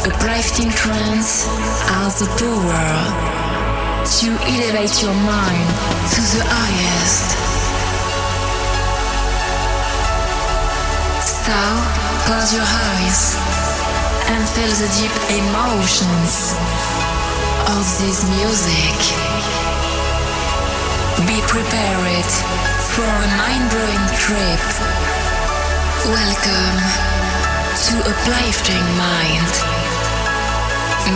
Uplifting trance has the power to elevate your mind to the highest. So, close your eyes and feel the deep emotions of this music. Be prepared for a mind-blowing trip. Welcome to Uplifting Mind.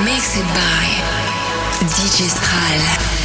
Mixed by DJ Stral.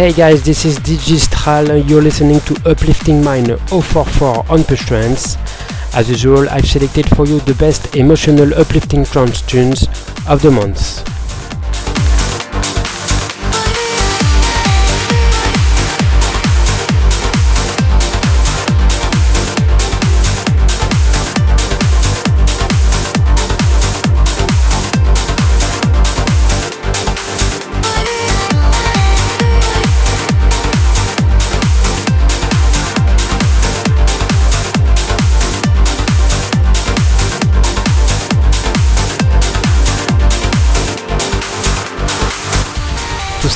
Hey guys, this is DJ Stral. You're listening to Uplifting Mind 044 on Push Trance. As usual, I've selected for you the best emotional uplifting trance tunes of the month.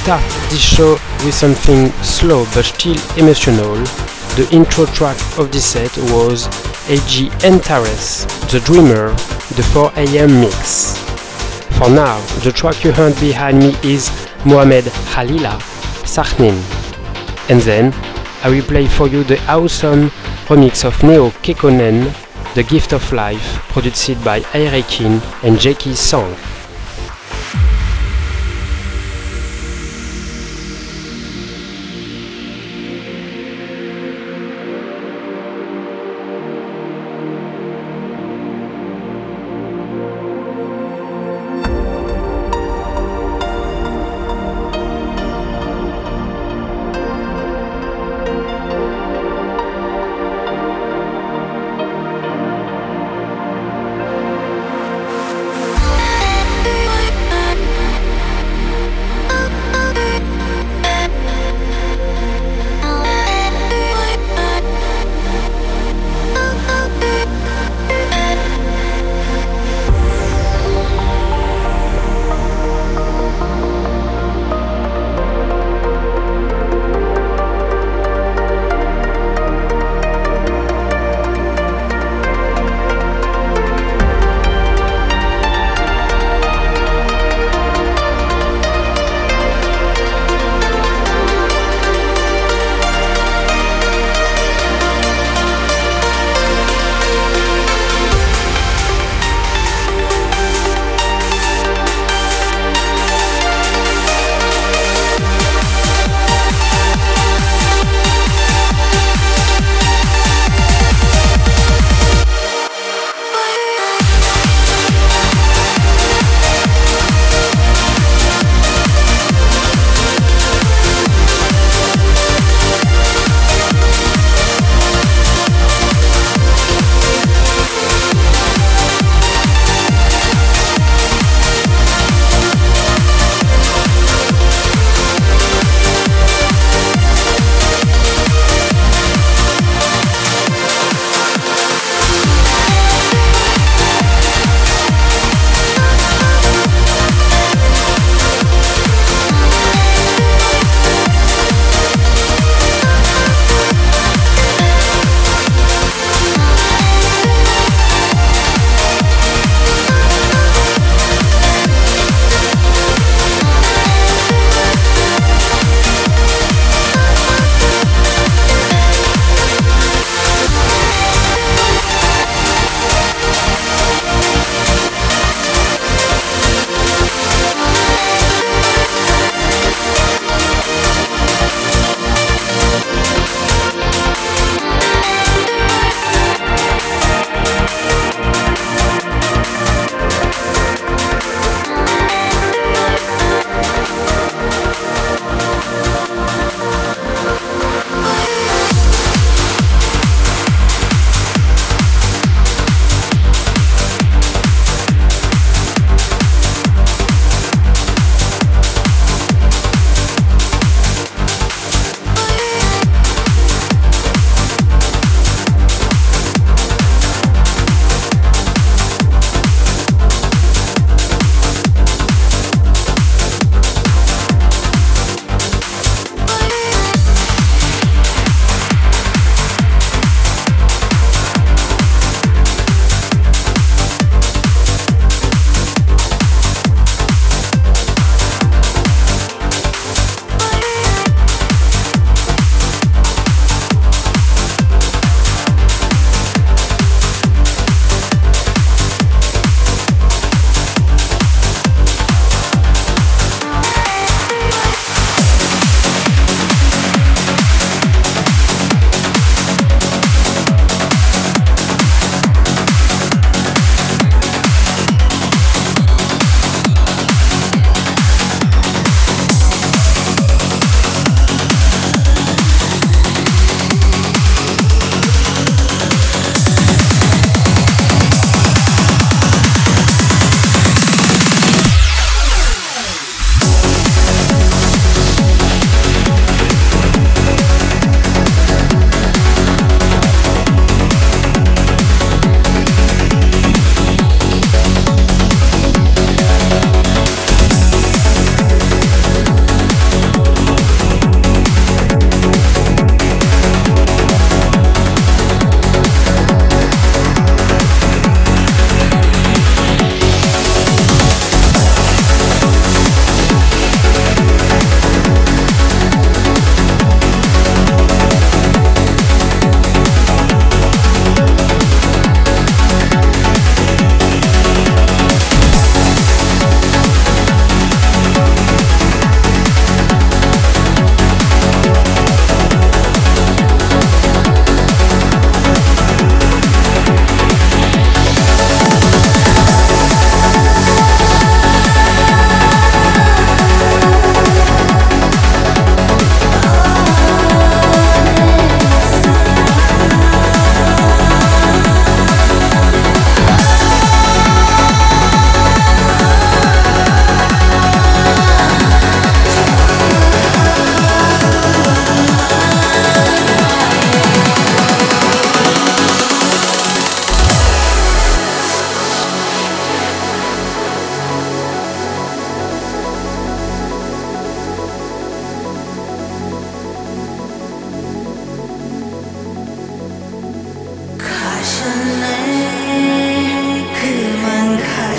Start this show with something slow but still emotional. The intro track of this set was A.G. Antares, The Dreamer, the 4am mix. For now, the track you heard behind me is Mohamed Khalila, Sahnin. And then, I will play for you the awesome remix of Neo Kekkonen, The Gift of Life, produced by Airekin and Jackie Song.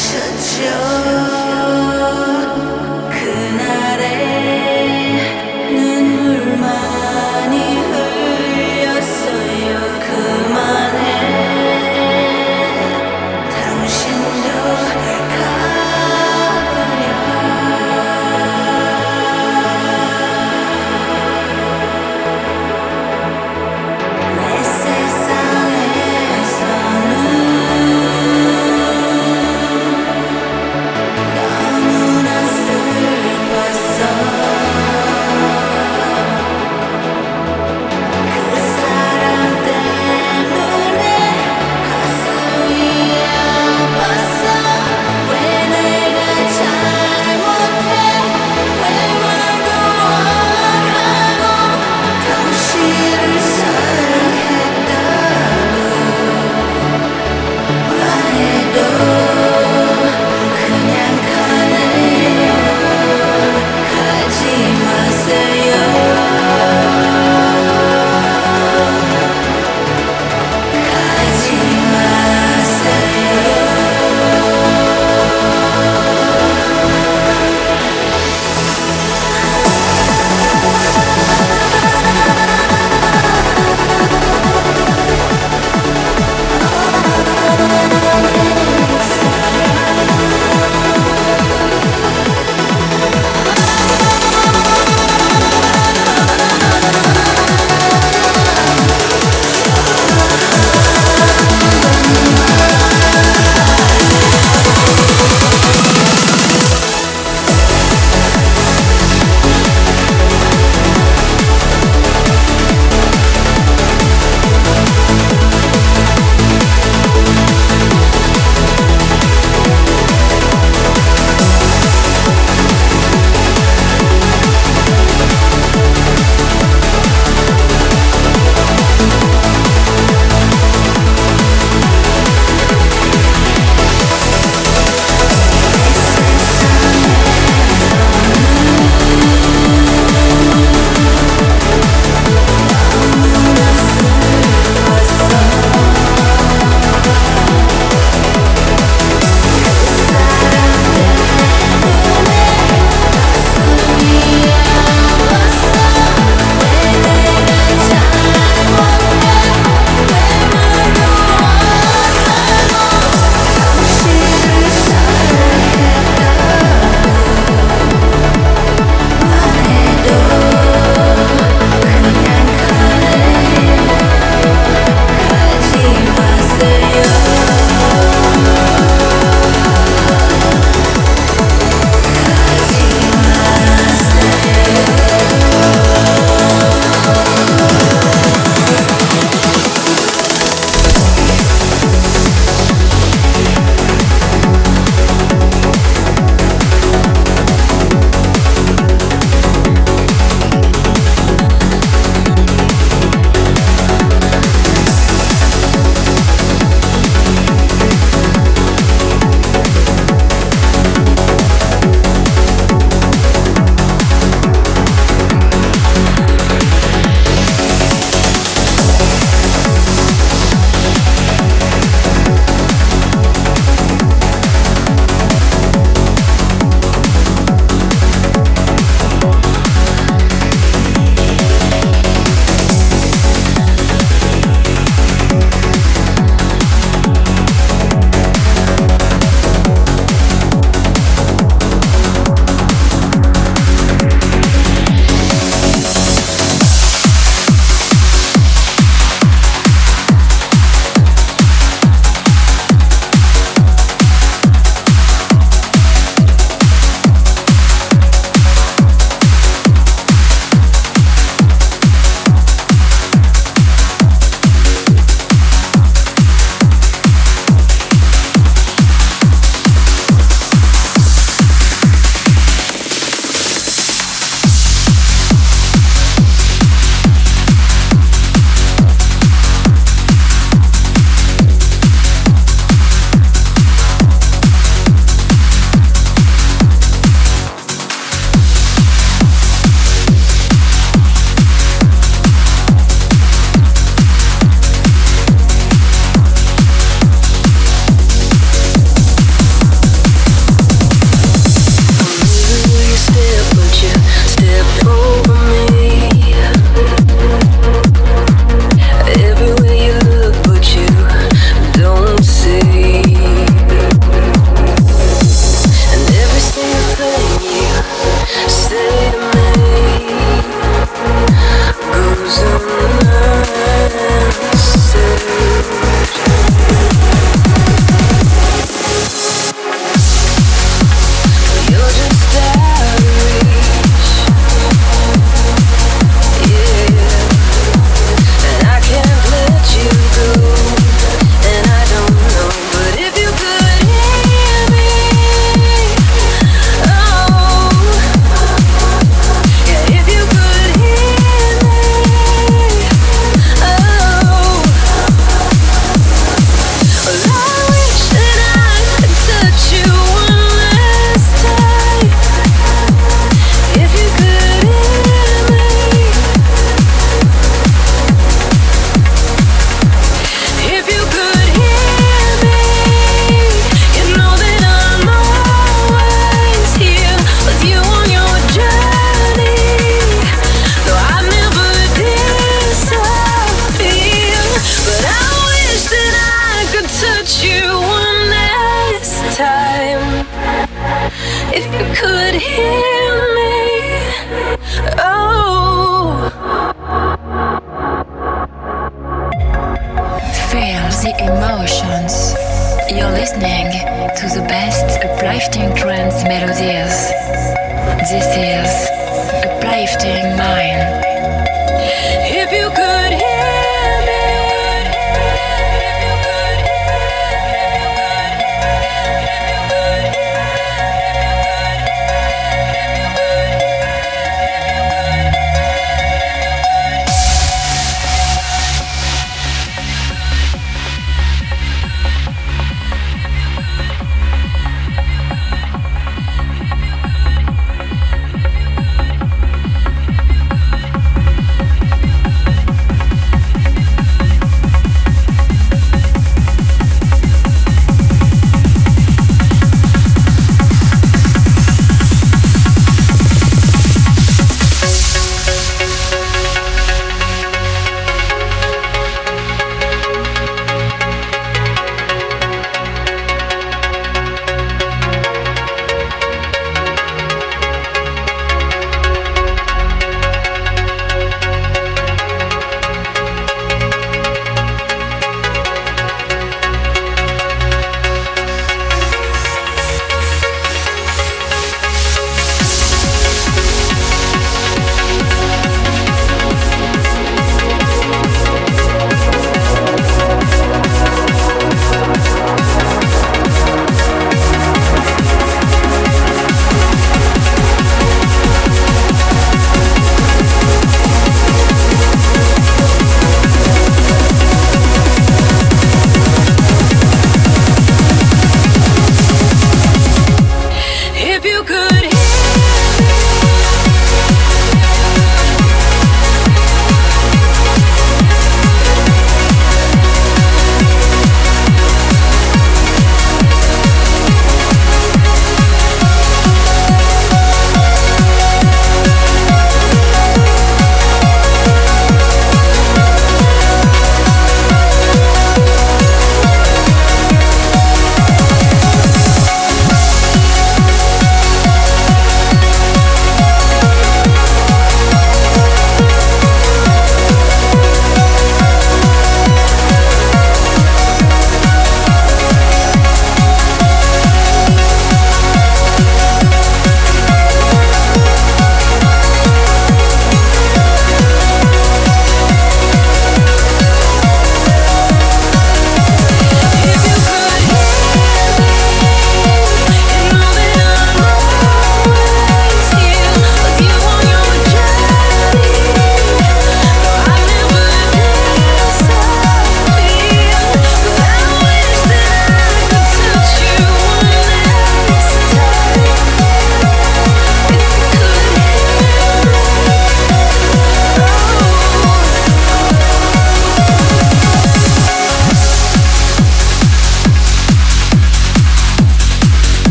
奢求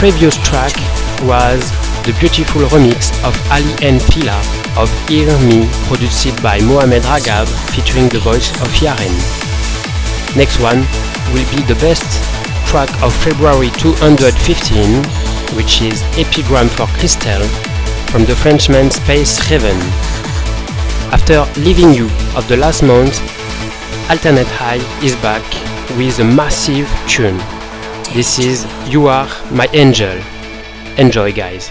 previous track was the beautiful remix of Aly and Fila of Hear Me produced by Mohamed Ragab featuring the voice of Yaren. Next one will be the best track of February 215 which is Epigram for Crystal from the Frenchman Space Raven. After leaving you of the last month, Alternate High is back with a massive tune. This is You Are My Angel. Enjoy, guys.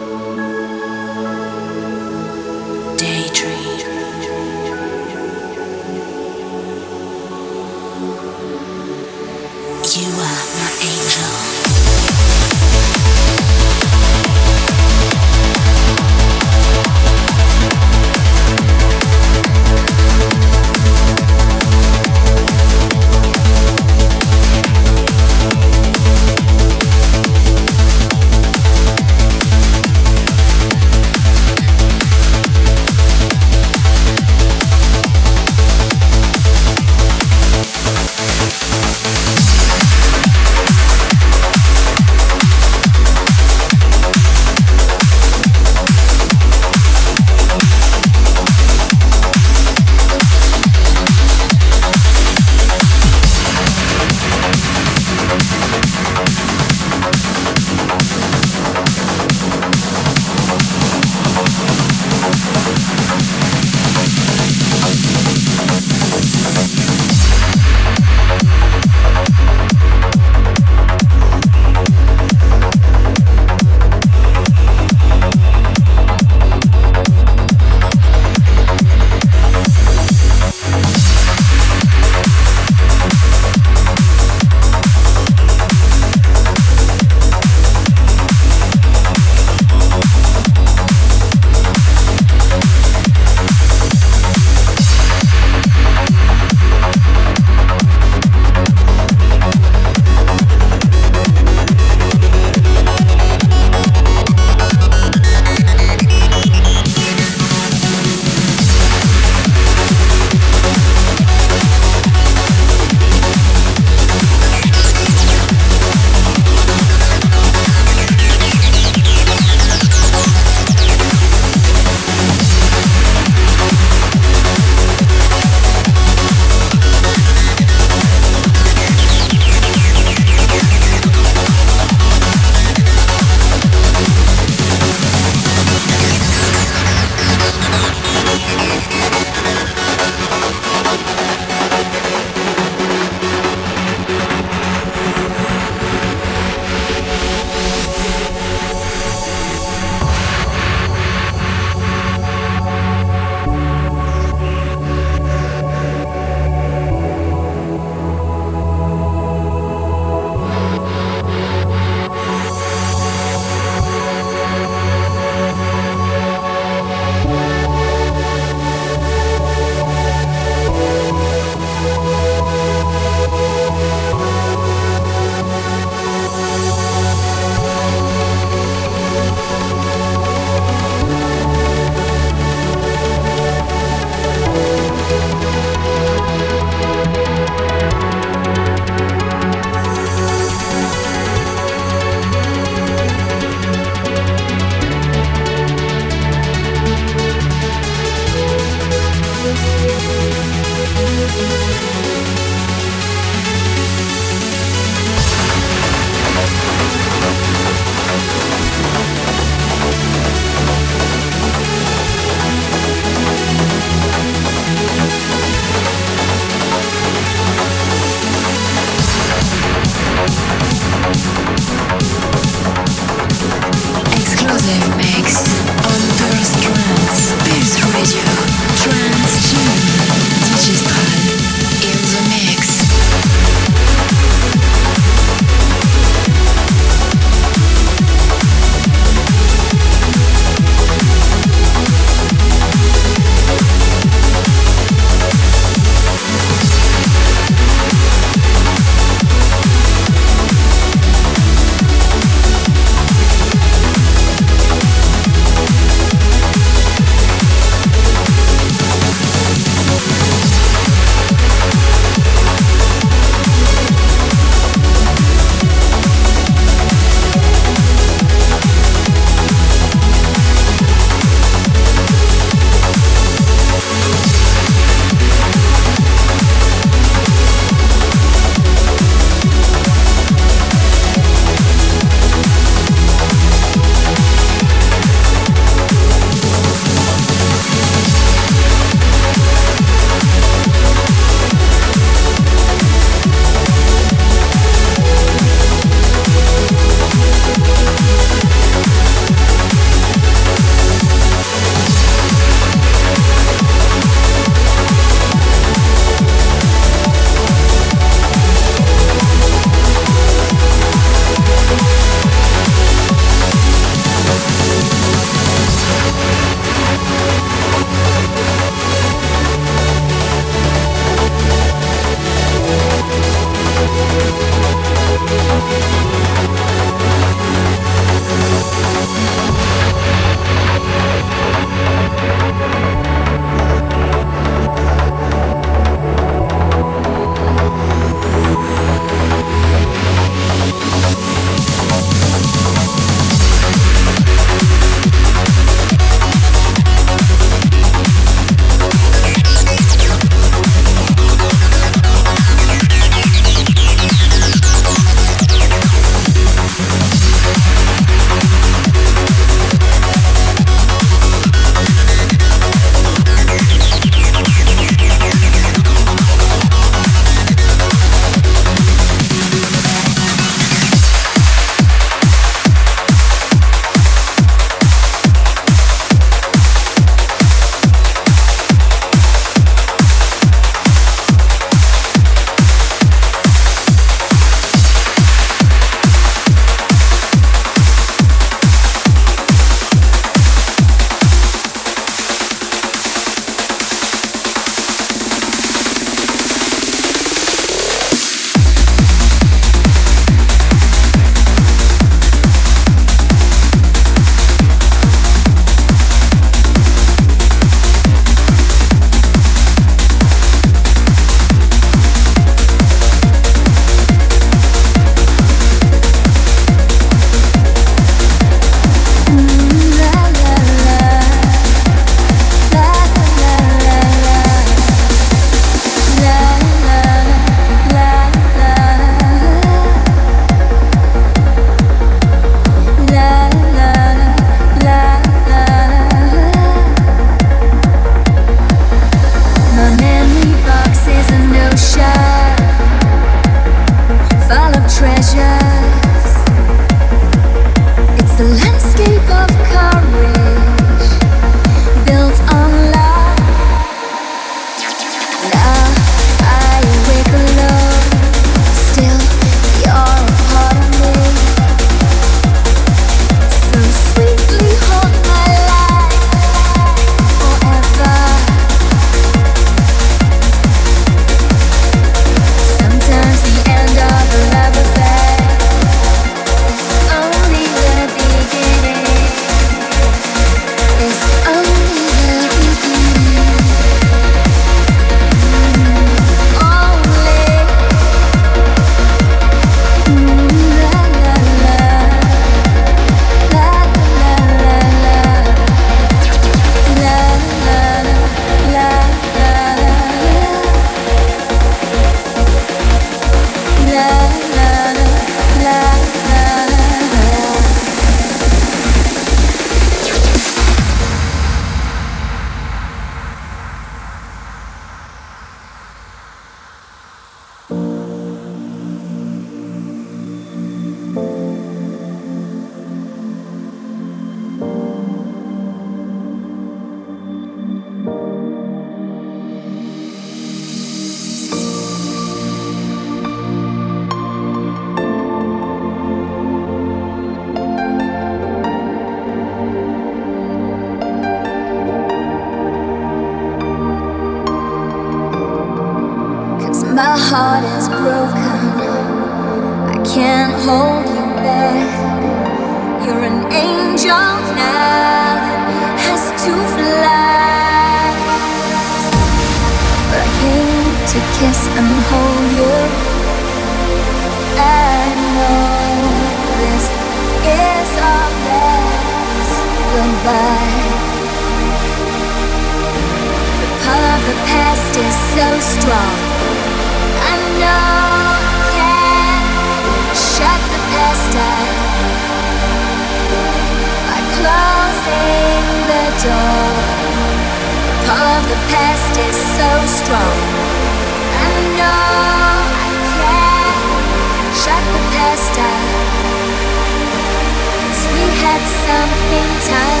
Something timeless.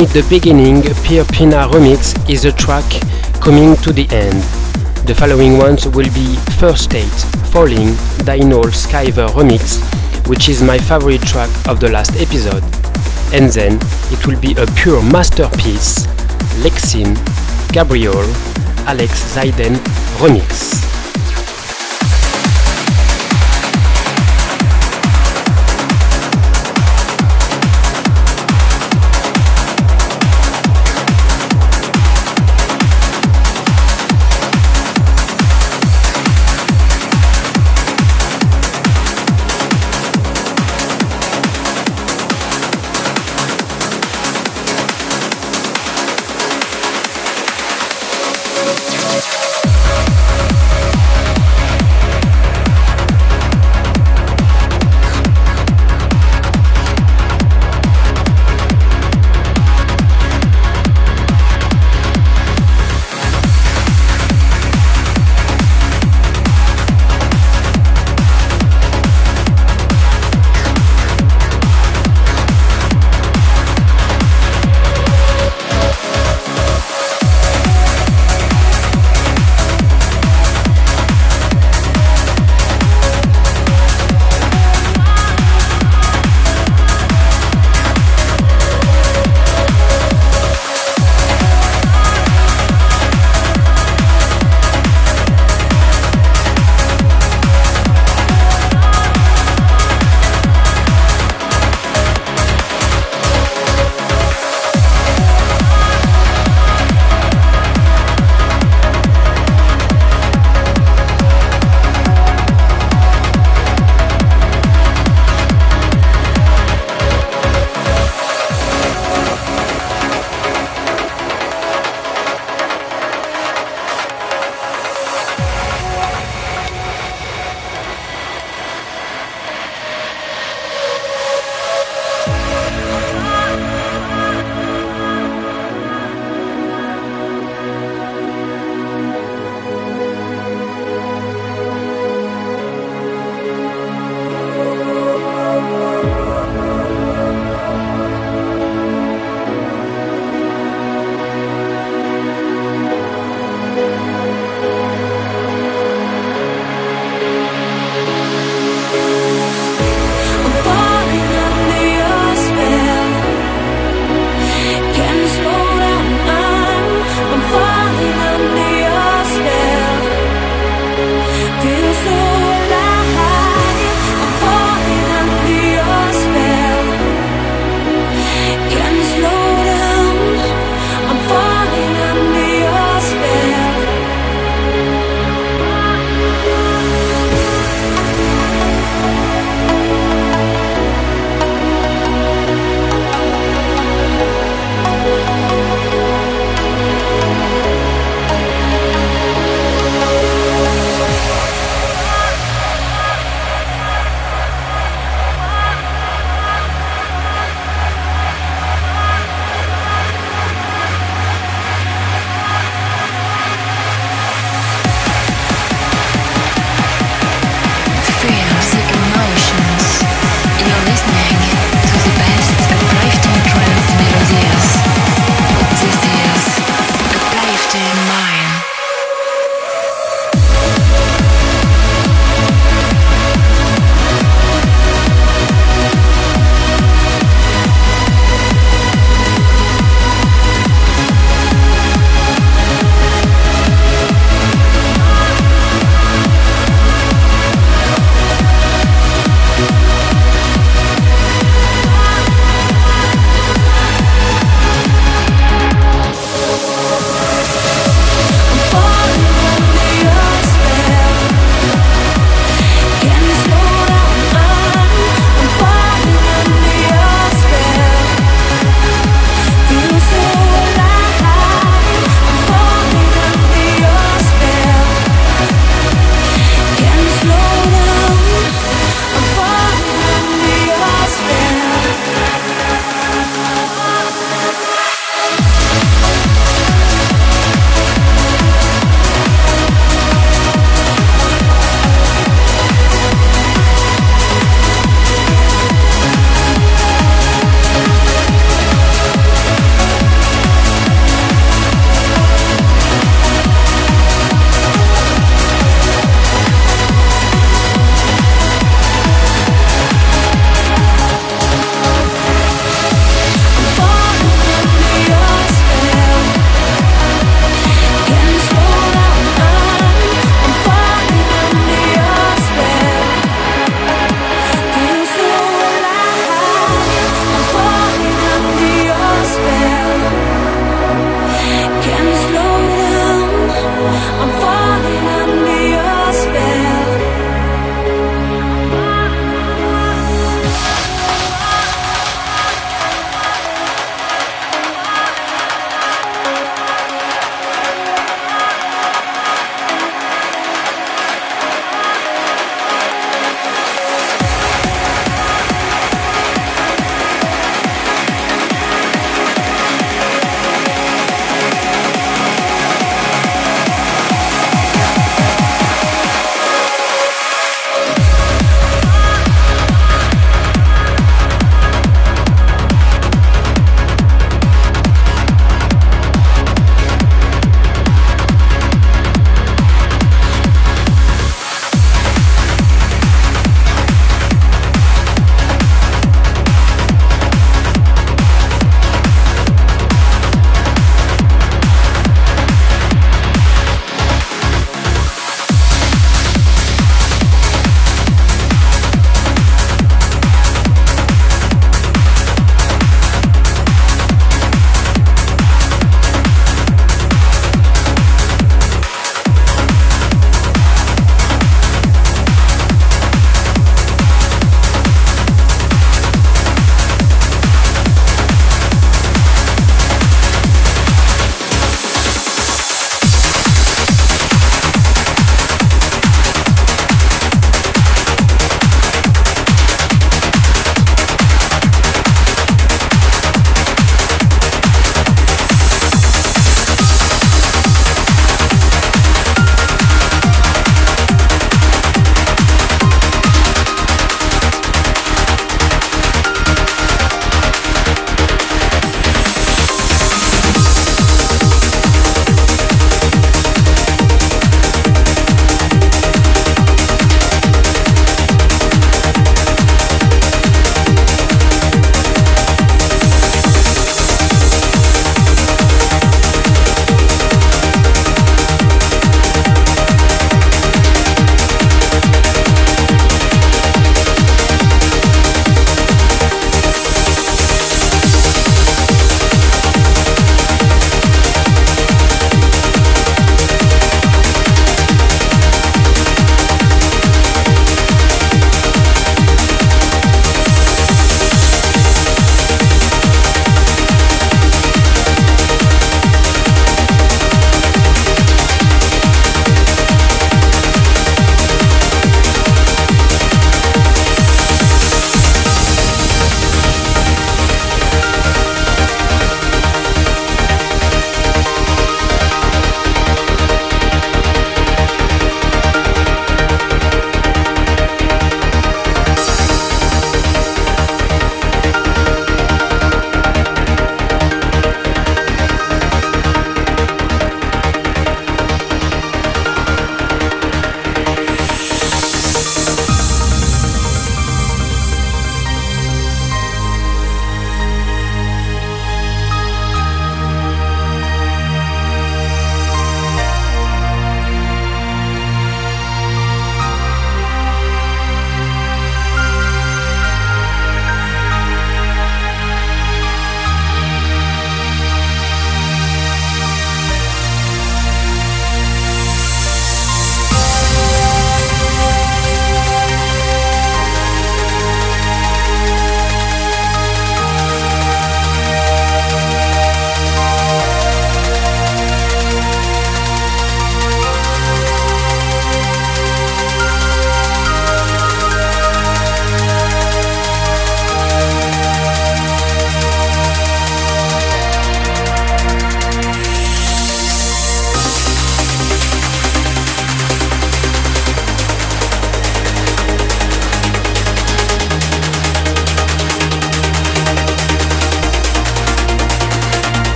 The beginning, Pierre Pienaar remix is the track coming to the end. The following ones will be First State, Falling, Dino Skyver remix, which is my favorite track of the last episode. And then it will be a pure masterpiece, Lexin, Gabriel, Alex Zaiden remix.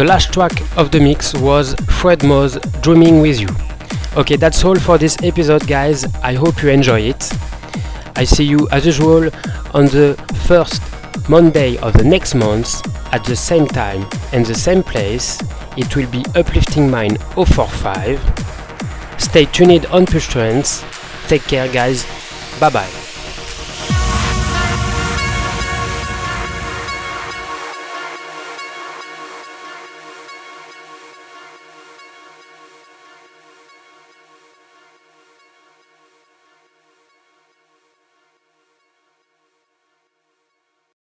The last track of the mix was Fred Mo's Dreaming With You. Okay, that's all for this episode, guys. I hope you enjoy it. I see you as usual on the first Monday of the next month at the same time and the same place. It will be Uplifting Mind 045. Stay tuned on Push Trends. Take care, guys. Bye bye.